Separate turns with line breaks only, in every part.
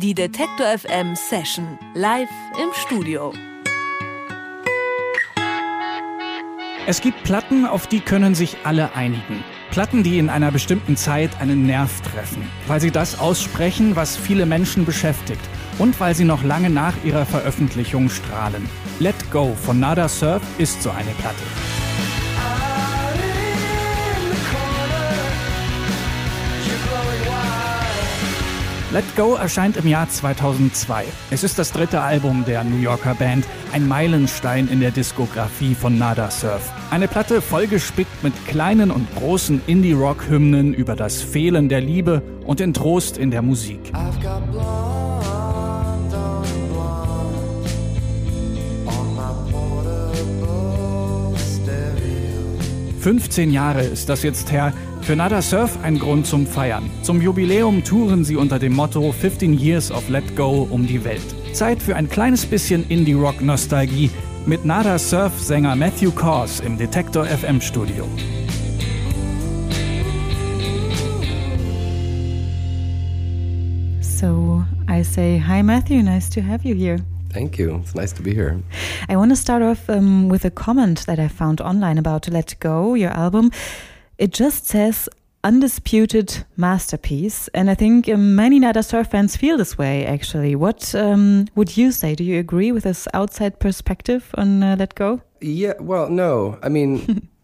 Die Detektor FM Session live im Studio.
Es gibt Platten, auf die können sich alle einigen. Platten, die in einer bestimmten Zeit einen Nerv treffen, weil sie das aussprechen, was viele Menschen beschäftigt und weil sie noch lange nach ihrer Veröffentlichung strahlen. Let Go von Nada Surf ist so eine Platte. Let Go erscheint im Jahr 2002. Es ist das dritte Album der New Yorker Band, ein Meilenstein in der Diskografie von Nada Surf. Eine Platte vollgespickt mit kleinen und großen Indie-Rock-Hymnen über das Fehlen der Liebe und den Trost in der Musik. 15 Jahre ist das jetzt her. Für Nada Surf ein Grund zum Feiern. Zum Jubiläum touren sie unter dem Motto 15 Years of Let Go um die Welt. Zeit für ein kleines bisschen Indie-Rock-Nostalgie mit Nada Surf-Sänger Matthew Kors im Detektor FM Studio.
So I say hi, Matthew. Nice to have you here.
Thank you. It's nice to be here.
I want to start off um, with a comment that I found online about Let Go, your album. It just says undisputed masterpiece, and I think um, many Nada Surf fans feel this way. Actually, what um, would you say? Do you agree with this outside perspective on uh, Let Go?
Yeah. Well, no. I mean.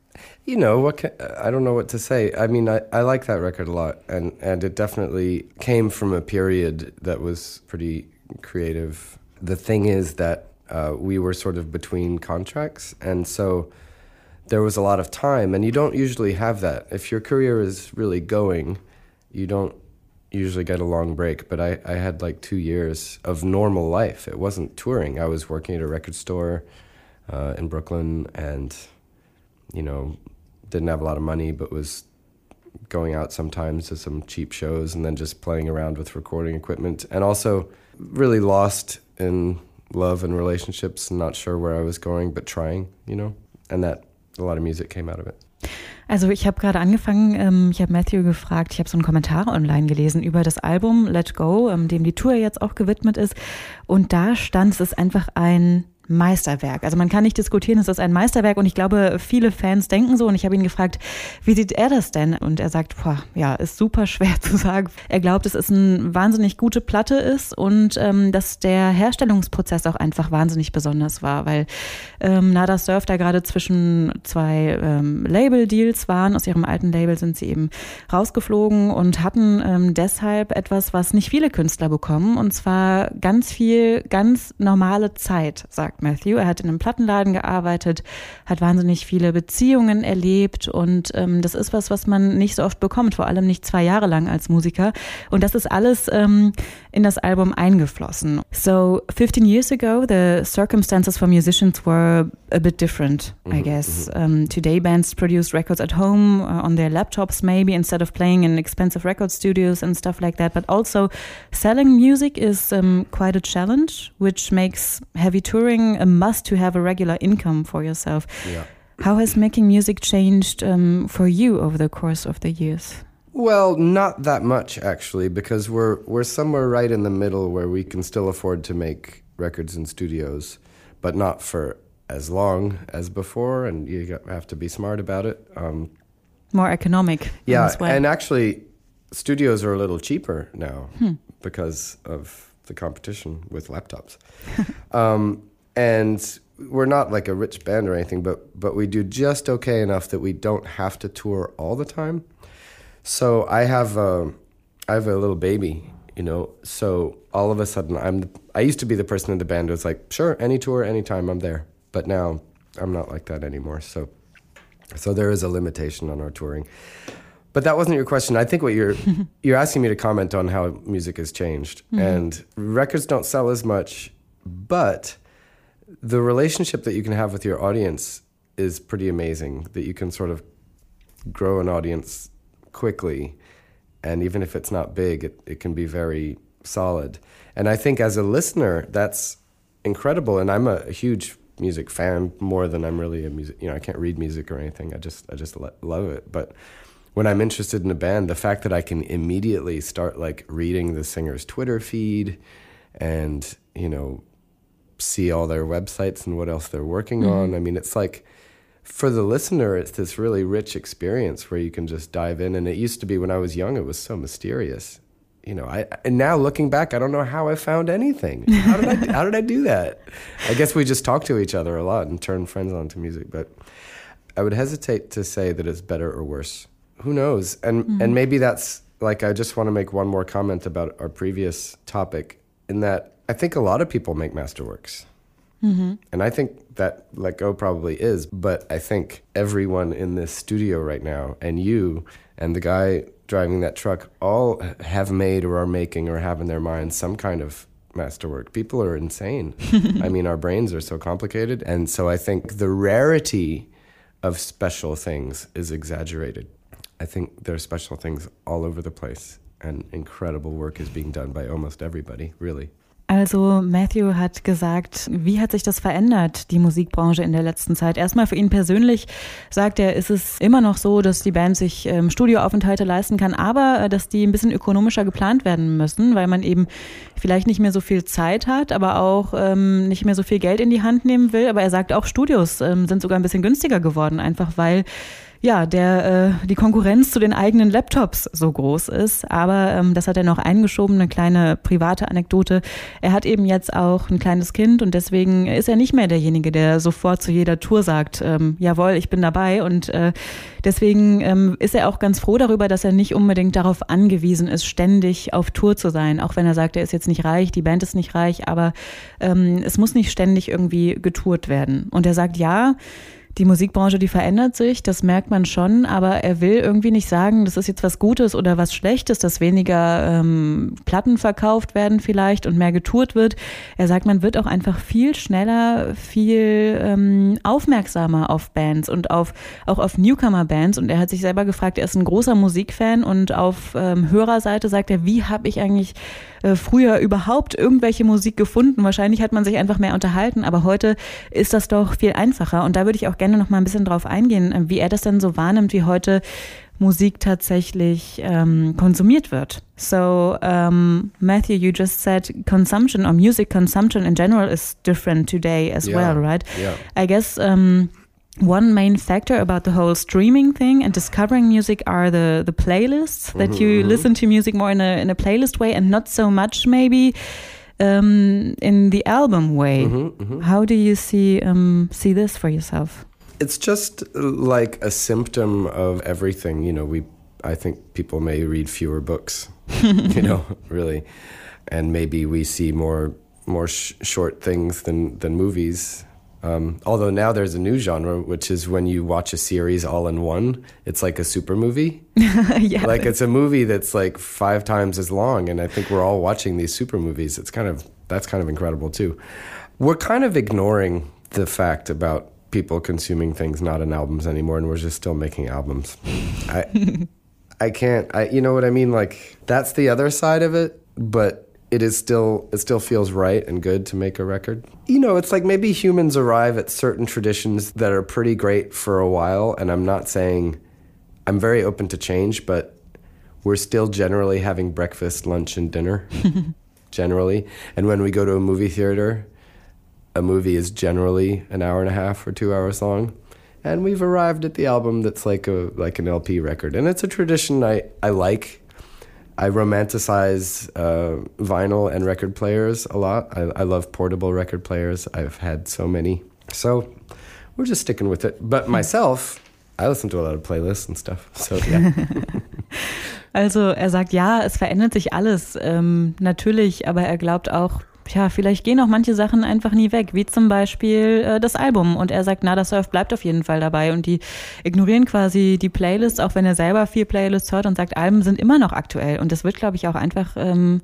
you know what can, i don't know what to say i mean I, I like that record a lot and, and it definitely came from a period that was pretty creative the thing is that uh, we were sort of between contracts, and so there was a lot of time, and you don't usually have that. If your career is really going, you don't usually get a long break, but I, I had like two years of normal life. It wasn't touring. I was working at a record store uh, in Brooklyn and, you know, didn't have a lot of money, but was going out sometimes to some cheap shows and then just playing around with recording equipment. And also really lost in love and relationships and not sure where I was going, but trying, you know, and that a lot of music came out of it.
Also ich habe gerade angefangen, ähm, ich habe Matthew gefragt, ich habe so einen Kommentar online gelesen über das Album Let Go, ähm, dem die Tour jetzt auch gewidmet ist. Und da stand, es ist einfach ein Meisterwerk. Also man kann nicht diskutieren, es ist ein Meisterwerk und ich glaube, viele Fans denken so und ich habe ihn gefragt, wie sieht er das denn? Und er sagt, boah, ja, ist super schwer zu sagen. Er glaubt, dass es eine wahnsinnig gute Platte ist und ähm, dass der Herstellungsprozess auch einfach wahnsinnig besonders war, weil ähm, Nada Surf da gerade zwischen zwei ähm, Label-Deals waren. Aus ihrem alten Label sind sie eben rausgeflogen und hatten ähm, deshalb etwas, was nicht viele Künstler bekommen und zwar ganz viel, ganz normale Zeit, sagt sagt Matthew. Er hat in einem Plattenladen gearbeitet, hat wahnsinnig viele Beziehungen erlebt und ähm, das ist was, was man nicht so oft bekommt, vor allem nicht zwei Jahre lang als Musiker. Und das ist alles ähm, in das Album eingeflossen. So 15 years ago, the circumstances for musicians were a bit different, I mhm, guess. Um, mhm. today, bands produce records at home uh, on their laptops, maybe instead of playing in expensive record studios and stuff like that. But also, selling music is um, quite a challenge, which makes heavy touring a must to have a regular income for yourself. Yeah. How has making music changed um, for you over the course of the years?
Well, not that much actually, because we're we're somewhere right in the middle where we can still afford to make records in studios, but not for as long as before, and you have to be smart about it. Um,
More economic.
Yeah, and actually, studios are a little cheaper now hmm. because of the competition with laptops. um, and we're not like a rich band or anything, but but we do just okay enough that we don't have to tour all the time. So I have a, I have a little baby, you know. So all of a sudden, I'm the, I used to be the person in the band who was like, sure, any tour, anytime, I'm there. But now I'm not like that anymore. So so there is a limitation on our touring. But that wasn't your question. I think what you're you're asking me to comment on how music has changed, mm-hmm. and records don't sell as much, but the relationship that you can have with your audience is pretty amazing. That you can sort of grow an audience quickly, and even if it's not big, it, it can be very solid. And I think as a listener, that's incredible. And I'm a, huge music fan more than I'm really a music. You know, I can't read music or anything. I just I just lo- love it. But when I'm interested in a band, the fact that I can immediately start like reading the singer's Twitter feed and, you know, see all their websites and what else they're working mm-hmm. on. I mean, it's like for the listener, it's this really rich experience where you can just dive in. And it used to be when I was young, it was so mysterious. You know, I and now looking back, I don't know how I found anything. How did I how did I do that? I guess we just talk to each other a lot and turn friends on to music. But I would hesitate to say that it's better or worse. Who knows? And mm-hmm. and maybe that's like I just want to make one more comment about our previous topic in that I think a lot of people make masterworks. Mm-hmm. And I think that Let Go probably is, but I think everyone in this studio right now, and you, and the guy driving that truck, all have made or are making or have in their minds some kind of masterwork. People are insane. I mean, our brains are so complicated. And so I think the rarity of special things is exaggerated. I think there are special things all over the place, and incredible work is being done by almost everybody, really.
Also Matthew hat gesagt, wie hat sich das verändert, die Musikbranche in der letzten Zeit? Erstmal für ihn persönlich, sagt er, ist es immer noch so, dass die Band sich ähm, Studioaufenthalte leisten kann, aber äh, dass die ein bisschen ökonomischer geplant werden müssen, weil man eben vielleicht nicht mehr so viel Zeit hat, aber auch ähm, nicht mehr so viel Geld in die Hand nehmen will. Aber er sagt auch, Studios ähm, sind sogar ein bisschen günstiger geworden, einfach weil ja, der äh, die Konkurrenz zu den eigenen Laptops so groß ist. Aber ähm, das hat er noch eingeschoben, eine kleine private Anekdote. Er hat eben jetzt auch ein kleines Kind und deswegen ist er nicht mehr derjenige, der sofort zu jeder Tour sagt, ähm, jawohl, ich bin dabei. Und äh, deswegen ähm, ist er auch ganz froh darüber, dass er nicht unbedingt darauf angewiesen ist, ständig auf Tour zu sein. Auch wenn er sagt, er ist jetzt nicht reich, die Band ist nicht reich, aber ähm, es muss nicht ständig irgendwie getourt werden. Und er sagt, ja, die Musikbranche, die verändert sich, das merkt man schon, aber er will irgendwie nicht sagen, das ist jetzt was Gutes oder was Schlechtes, dass weniger ähm, Platten verkauft werden vielleicht und mehr getourt wird. Er sagt, man wird auch einfach viel schneller, viel ähm, aufmerksamer auf Bands und auf auch auf Newcomer-Bands. Und er hat sich selber gefragt, er ist ein großer Musikfan und auf ähm, Hörerseite sagt er, wie habe ich eigentlich äh, früher überhaupt irgendwelche Musik gefunden? Wahrscheinlich hat man sich einfach mehr unterhalten, aber heute ist das doch viel einfacher. Und da würde ich auch gerne noch mal ein bisschen drauf eingehen, äh, wie er das denn so wahrnimmt, wie heute Musik tatsächlich ähm, konsumiert wird. So, um, Matthew, you just said consumption or music consumption in general is different today as yeah. well, right?
Yeah.
I guess um, one main factor about the whole streaming thing and discovering music are the the playlists that mm -hmm. you mm-hmm. listen to music more in a in a playlist way and not so much maybe um, in the album way. Mm -hmm, mm -hmm. How do you see um, see this for yourself?
It's just like a symptom of everything. You know, we I think people may read fewer books. you know, really, and maybe we see more more sh short things than than movies. Um, although now there's a new genre, which is when you watch a series all in one. It's like a super movie. yeah, like it's a movie that's like five times as long, and I think we're all watching these super movies. It's kind of that's kind of incredible too. We're kind of ignoring the fact about people consuming things not in albums anymore, and we're just still making albums. I I can't. I you know what I mean? Like that's the other side of it, but it is still it still feels right and good to make a record. You know, it's like maybe humans arrive at certain traditions that are pretty great for a while and I'm not saying I'm very open to change, but we're still generally having breakfast, lunch and dinner generally. And when we go to a movie theater, a movie is generally an hour and a half or 2 hours long. And we've arrived at the album that's like a like an LP record. And it's a tradition I I like I romanticize uh, vinyl and record players a lot. I, I, love portable record players. I've had so many. So we're just sticking with it. But myself, I listen to a lot of playlists and stuff. So yeah.
also er sagt, ja, es verändert sich alles, ähm, natürlich, aber er glaubt auch, ja, vielleicht gehen auch manche Sachen einfach nie weg, wie zum Beispiel äh, das Album. Und er sagt, Nada Surf bleibt auf jeden Fall dabei. Und die ignorieren quasi die Playlists, auch wenn er selber vier Playlists hört und sagt, Alben sind immer noch aktuell. Und das wird, glaube ich, auch einfach ähm,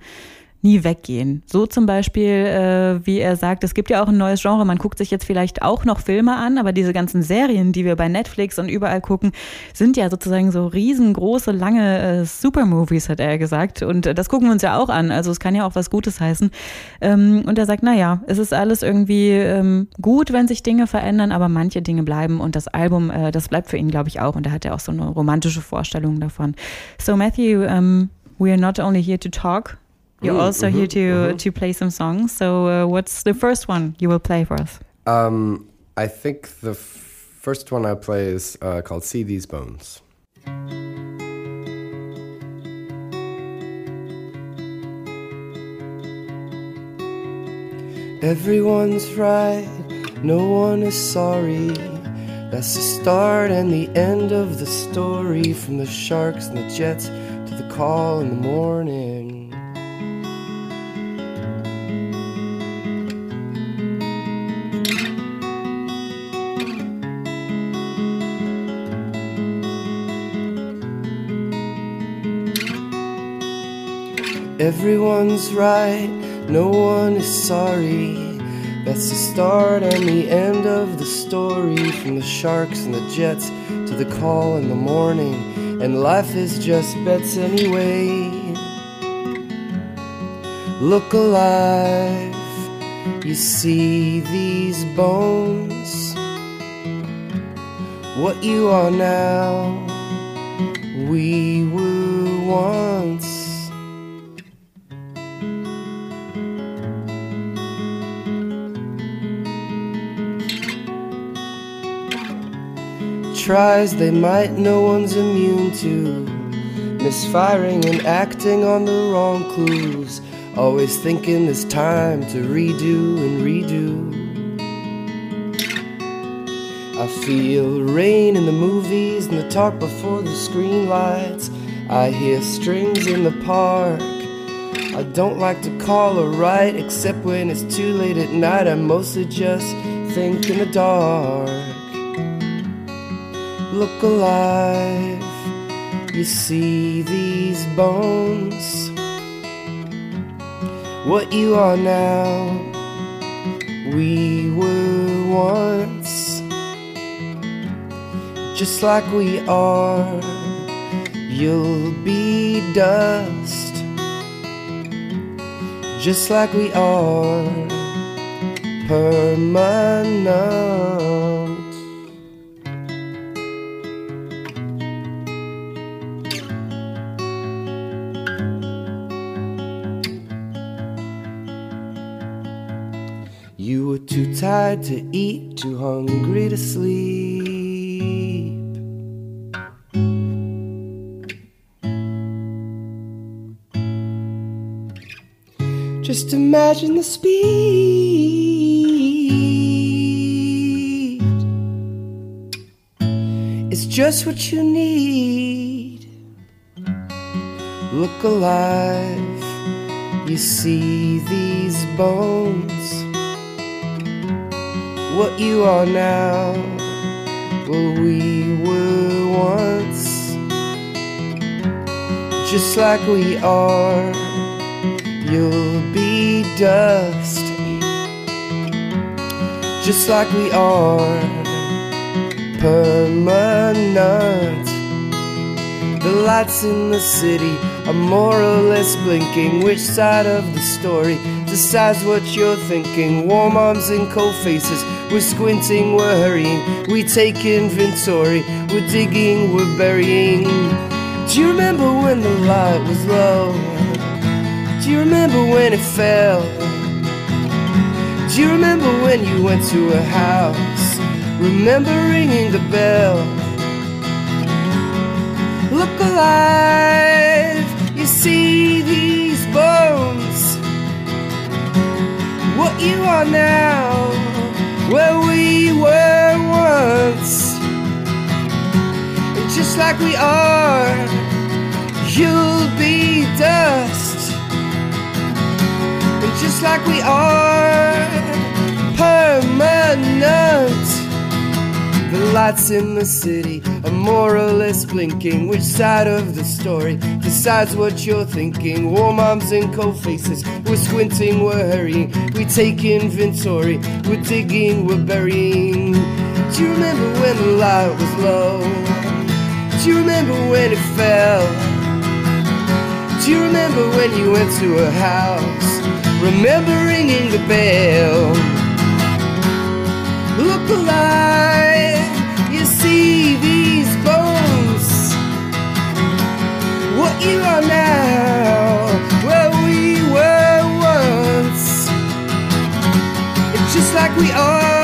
nie weggehen. So zum Beispiel, äh, wie er sagt, es gibt ja auch ein neues Genre, man guckt sich jetzt vielleicht auch noch Filme an, aber diese ganzen Serien, die wir bei Netflix und überall gucken, sind ja sozusagen so riesengroße, lange äh, Supermovies, hat er gesagt. Und äh, das gucken wir uns ja auch an, also es kann ja auch was Gutes heißen. Ähm, und er sagt, naja, es ist alles irgendwie ähm, gut, wenn sich Dinge verändern, aber manche Dinge bleiben und das Album, äh, das bleibt für ihn, glaube ich, auch. Und da hat er auch so eine romantische Vorstellung davon. So Matthew, um, we are not only here to talk, You're mm, also mm-hmm, here to mm-hmm. to play some songs. So, uh, what's the first one you will play for us?
Um, I think the f- first one I play is uh, called "See These Bones." Everyone's right, no one is sorry. That's the start and the end of the story. From the sharks and the jets to the call in the morning. Everyone's right, no one is sorry. That's the start and the end of the story. From the sharks and the jets to the call in the morning. And life is just bets anyway. Look alive, you see these bones. What you are now, we were once. Tries they might, no one's immune to. Misfiring and acting on the wrong clues. Always thinking there's time to redo and redo. I feel rain in the movies and the talk before the screen lights. I hear strings in the park. I don't like to call a right except when it's too late at night. I mostly just think in the dark look alive. You see these bones. What you are now, we were once. Just like we are, you'll be dust. Just like we are, permanent. Tired to eat, too hungry to sleep. Just imagine the speed. It's just what you need. Look alive, you see these bones what you are now, what we were once. Just like we are, you'll be dust. Just like we are, permanent. The lights in the city are more or less blinking. Which side of the story decides what you're thinking? Warm arms and cold faces we're squinting, we're hurrying, we take inventory, we're digging, we're burying. Do you remember when the light was low? Do you remember when it fell? Do you remember when you went to a house? Remember ringing the bell? Look alive, see these bones. What you are now where we were once. And just like we are, you'll be dust. And just like we are, lights in the city are more or less blinking. Which side of the story decides what you're thinking? Warm arms and cold faces. We're squinting, we're hurrying. We take inventory. We're digging, we're burying. Do you remember when the light was low? Do you remember when it fell? Do you remember when you went to her house? Remember ringing the bell? Look alive, see these bones. What you are now, where we were once. It's just like we are,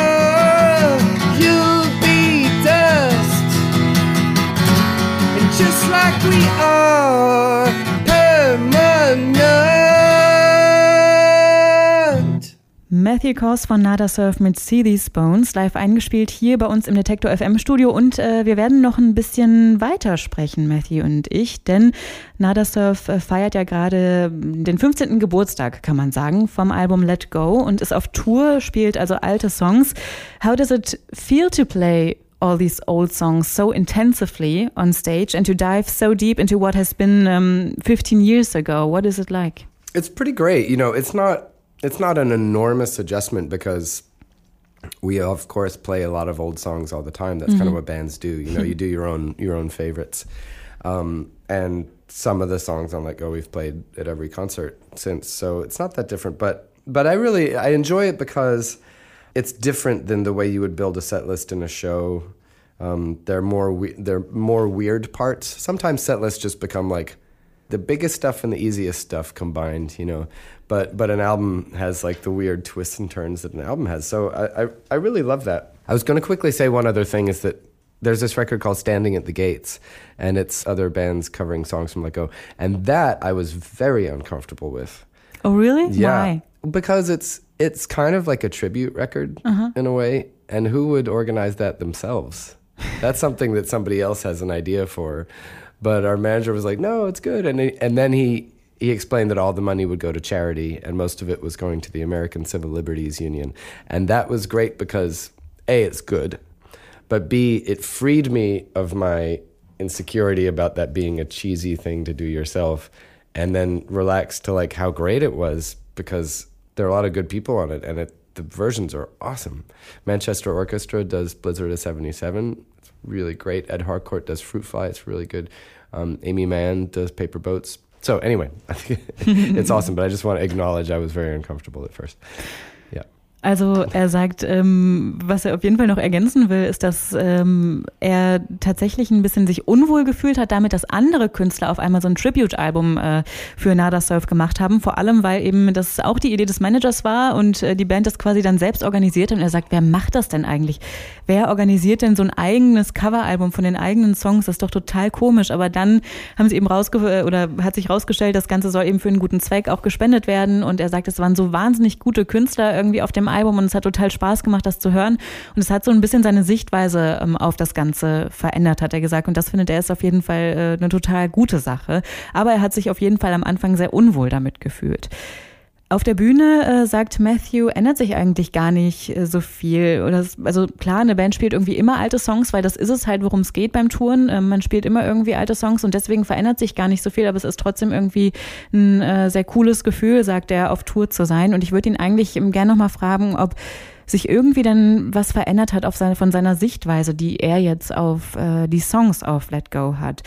Matthew Kors von Nada Surf mit See These Bones, live eingespielt hier bei uns im Detektor FM Studio. Und äh, wir werden noch ein bisschen weiter sprechen, Matthew und ich, denn Nada Surf äh, feiert ja gerade den 15. Geburtstag, kann man sagen, vom Album Let Go und ist auf Tour, spielt also alte Songs. How does it feel to play all these old songs so intensively on stage and to dive so deep into what has been um, 15 years ago? What is it like?
It's pretty great. You know, it's not it's not an enormous adjustment because we of course play a lot of old songs all the time. That's kind of what bands do. You know, you do your own your own favorites, um, and some of the songs on Let Go we've played at every concert since. So it's not that different. But but I really I enjoy it because it's different than the way you would build a set list in a show. Um, they're more we- they're more weird parts. Sometimes set lists just become like the biggest stuff and the easiest stuff combined, you know. But but an album has like the weird twists and turns that an album has. So I I, I really love that. I was going to quickly say one other thing is that there's this record called Standing at the Gates, and it's other bands covering songs from Let Go, and that I was very uncomfortable with.
Oh, really?
Yeah,
Why?
because it's it's kind of like a tribute record uh-huh. in a way, and who would organize that themselves? That's something that somebody else has an idea for, but our manager was like, "No, it's good," and he, and then he he explained that all the money would go to charity, and most of it was going to the American Civil Liberties Union, and that was great because a it's good, but b it freed me of my insecurity about that being a cheesy thing to do yourself and then relaxed to like how great it was because there are a lot of good people on it and it the versions are awesome. Manchester Orchestra does Blizzard of 77. Really great. Ed Harcourt does Fruit Fly. It's really good. Um, Aimee Mann does Paper Boats. So anyway, it's awesome, but I just want to acknowledge I was very uncomfortable at first.
Also er sagt, ähm, was er auf jeden Fall noch ergänzen will, ist, dass ähm, er tatsächlich ein bisschen sich unwohl gefühlt hat damit, dass andere Künstler auf einmal so ein Tribute-Album äh, für Nada Surf gemacht haben. Vor allem, weil eben das auch die Idee des Managers war und äh, die Band das quasi dann selbst organisiert hat. Und er sagt, wer macht das denn eigentlich? Wer organisiert denn so ein eigenes Coveralbum von den eigenen Songs? Das ist doch total komisch. Aber dann haben sie eben rausge oder hat sich rausgestellt, das Ganze soll eben für einen guten Zweck auch gespendet werden. Und er sagt, es waren so wahnsinnig gute Künstler irgendwie auf dem Album und es hat total Spaß gemacht, das zu hören. Und es hat so ein bisschen seine Sichtweise ähm, auf das Ganze verändert, hat er gesagt. Und das findet er ist auf jeden Fall äh, eine total gute Sache. Aber er hat sich auf jeden Fall am Anfang sehr unwohl damit gefühlt. Auf der Bühne, äh, sagt Matthew, ändert sich eigentlich gar nicht äh, so viel. Es, also klar, eine Band spielt irgendwie immer alte Songs, weil das ist es halt, worum es geht beim Touren. Ähm, man spielt immer irgendwie alte Songs und deswegen verändert sich gar nicht so viel, aber es ist trotzdem irgendwie ein äh, sehr cooles Gefühl, sagt er, auf Tour zu sein. Und ich würde ihn eigentlich gerne nochmal fragen, ob sich irgendwie dann was verändert hat auf seine, von seiner Sichtweise, die er jetzt auf äh, die Songs auf Let Go hat.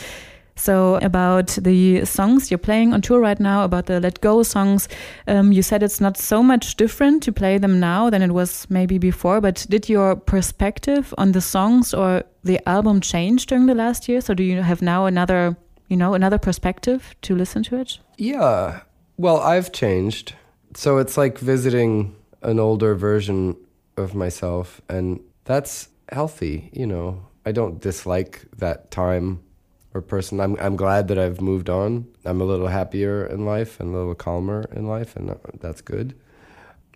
So about the songs you're playing on tour right now, about the Let Go songs, um, you said it's not so much different to play them now than it was maybe before. But did your perspective on the songs or the album change during the last year? So do you have now another, you know, another perspective to listen to it?
Yeah. Well, I've changed. So it's like visiting an older version of myself, and that's healthy, you know. I don't dislike that time or person. I'm I'm glad that I've moved on. I'm a little happier in life and a little calmer in life, and uh, that's good.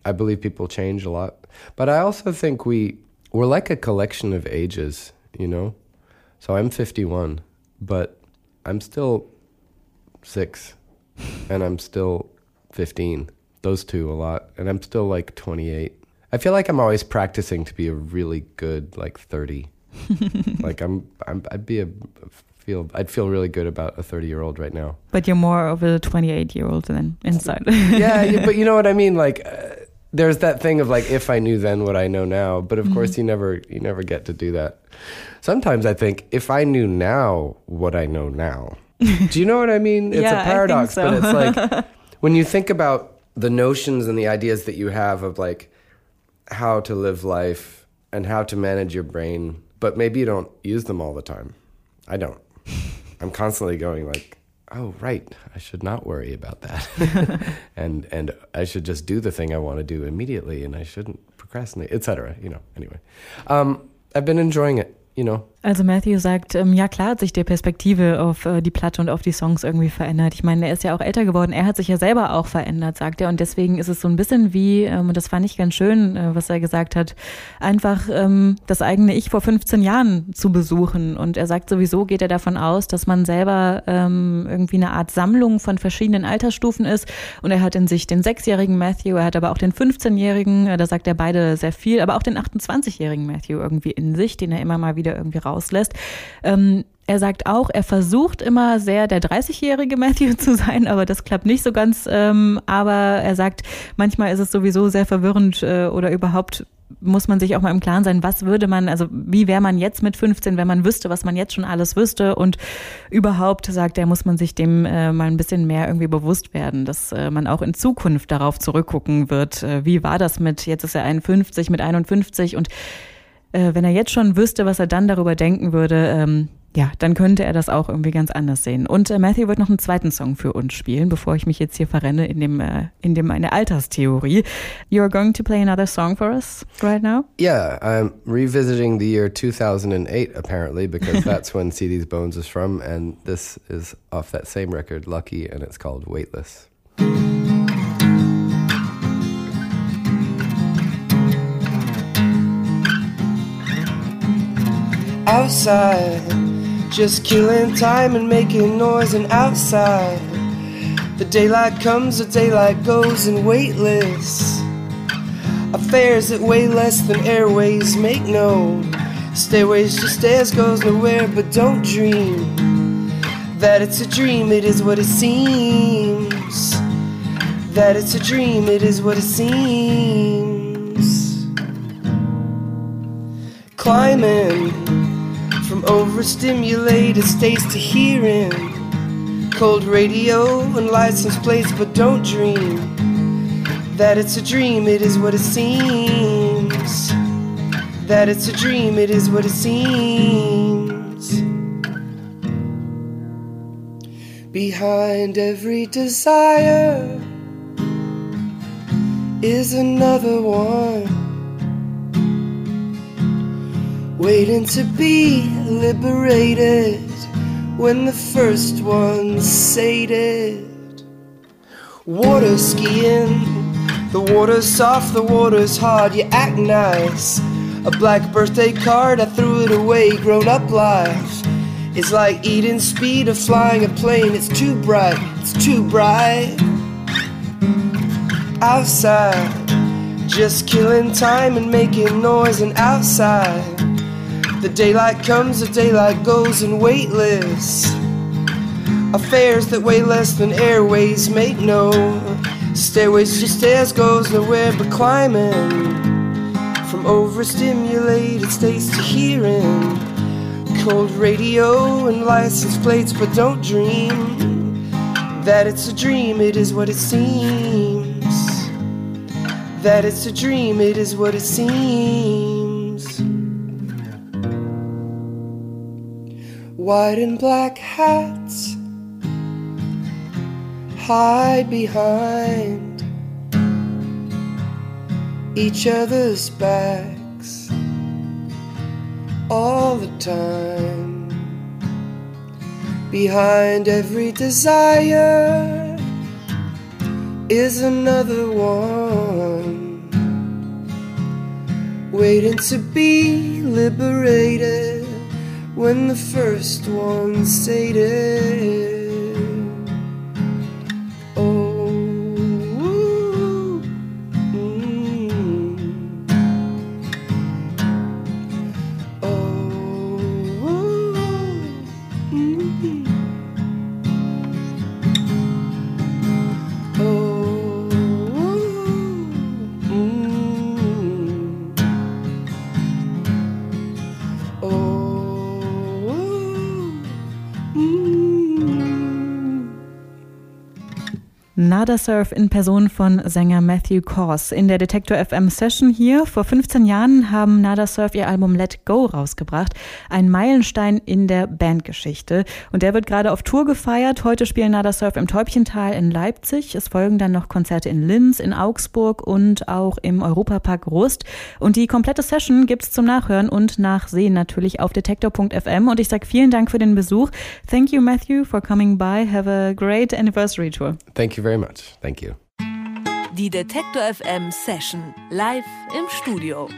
I believe people change a lot, but I also think we we're like a collection of ages, you know. So I'm 51, but I'm still six, and I'm still 15. Those two a lot, and I'm still like 28. I feel like I'm always practicing to be a really good like 30. like I'm, I'm, I'd be a feel, I'd feel really good about a 30 year old right now.
But you're more of a 28 year old than inside.
yeah, but you know what I mean. Like, uh, there's that thing of like, if I knew then what I know now. But of mm-hmm. course, you never, you never get to do that. Sometimes I think if I knew now what I know now. do you know what I mean? It's
yeah,
a paradox,
so.
but it's like when you think about the notions and the ideas that you have of like how to live life and how to manage your brain, but maybe you don't use them all the time. I don't. I'm constantly going like, oh right, I should not worry about that, and and I should just do the thing I want to do immediately, and I shouldn't procrastinate, etc. You know. Anyway, um, I've been enjoying it. You know,
Also Matthew sagt, ähm, ja klar hat sich die Perspektive auf äh, die Platte und auf die Songs irgendwie verändert. Ich meine, er ist ja auch älter geworden, er hat sich ja selber auch verändert, sagt er. Und deswegen ist es so ein bisschen wie, ähm, und das fand ich ganz schön, äh, was er gesagt hat, einfach ähm, das eigene Ich vor 15 Jahren zu besuchen. Und er sagt sowieso, geht er davon aus, dass man selber ähm, irgendwie eine Art Sammlung von verschiedenen Altersstufen ist. Und er hat in sich den sechsjährigen Matthew, er hat aber auch den 15-jährigen, äh, da sagt er beide sehr viel, aber auch den 28-jährigen Matthew irgendwie in sich, den er immer mal wieder irgendwie raus rauslässt. Ähm, er sagt auch, er versucht immer sehr der 30-jährige Matthew zu sein, aber das klappt nicht so ganz. Ähm, aber er sagt, manchmal ist es sowieso sehr verwirrend äh, oder überhaupt muss man sich auch mal im Klaren sein, was würde man, also wie wäre man jetzt mit 15, wenn man wüsste, was man jetzt schon alles wüsste und überhaupt, sagt er, muss man sich dem äh, mal ein bisschen mehr irgendwie bewusst werden, dass äh, man auch in Zukunft darauf zurückgucken wird, äh, wie war das mit, jetzt ist er 51, mit 51 und äh, wenn er jetzt schon wüsste, was er dann darüber denken würde, ähm, ja, dann könnte er das auch irgendwie ganz anders sehen. Und äh, Matthew wird noch einen zweiten Song für uns spielen, bevor ich mich jetzt hier verrenne in dem äh, in dem eine Alterstheorie. You are going to play another song for us right now?
Yeah, I'm revisiting the year 2008 apparently because that's when These Bones is from and this is off that same record Lucky and it's called Weightless. Outside. Just killing time and making noise and outside. The daylight comes, the daylight goes, and weightless. Affairs that weigh less than airways make known. Stairways just stairs goes nowhere, but don't dream that it's a dream, it is what it seems. That it's a dream, it is what it seems. Climbing from overstimulated states to hearing cold radio and license plates, but don't dream that it's a dream, it is what it seems. That it's a dream, it is what it seems. Behind every desire is another one waiting to be liberated when the first one's sated. Water skiing, the water's soft, the water's hard, you act nice. A black birthday card, I threw it away, grown up life. It's like eating speed of flying a plane, it's too bright, it's too bright. Outside, just killing time and making noise, and outside the daylight comes, the daylight goes, and weightless. Affairs that weigh less than airways make no stairways, just stairs goes nowhere but climbing. From overstimulated states to hearing cold radio and license plates, but don't dream that it's a dream, it is what it seems. That it's a dream, it is what it seems. White and black hats hide behind each other's backs all the time. Behind every desire is another one waiting to be liberated when the first one sated.
Nada Surf in Person von Sänger Matthew Kors in der Detektor FM Session hier. Vor 15 Jahren haben Nada Surf ihr Album Let Go rausgebracht. Ein Meilenstein in der Bandgeschichte. Und der wird gerade auf Tour gefeiert. Heute spielen Nada Surf im Täubchental in Leipzig. Es folgen dann noch Konzerte in Linz, in Augsburg und auch im Europapark Rust. Und die komplette Session gibt's zum Nachhören und Nachsehen natürlich auf detektor.fm. Und ich sage vielen Dank für den Besuch. Thank you, Matthew, for coming by. Have a great anniversary tour.
Thank you very much. Thank you.
Die Detektor FM Session live im Studio.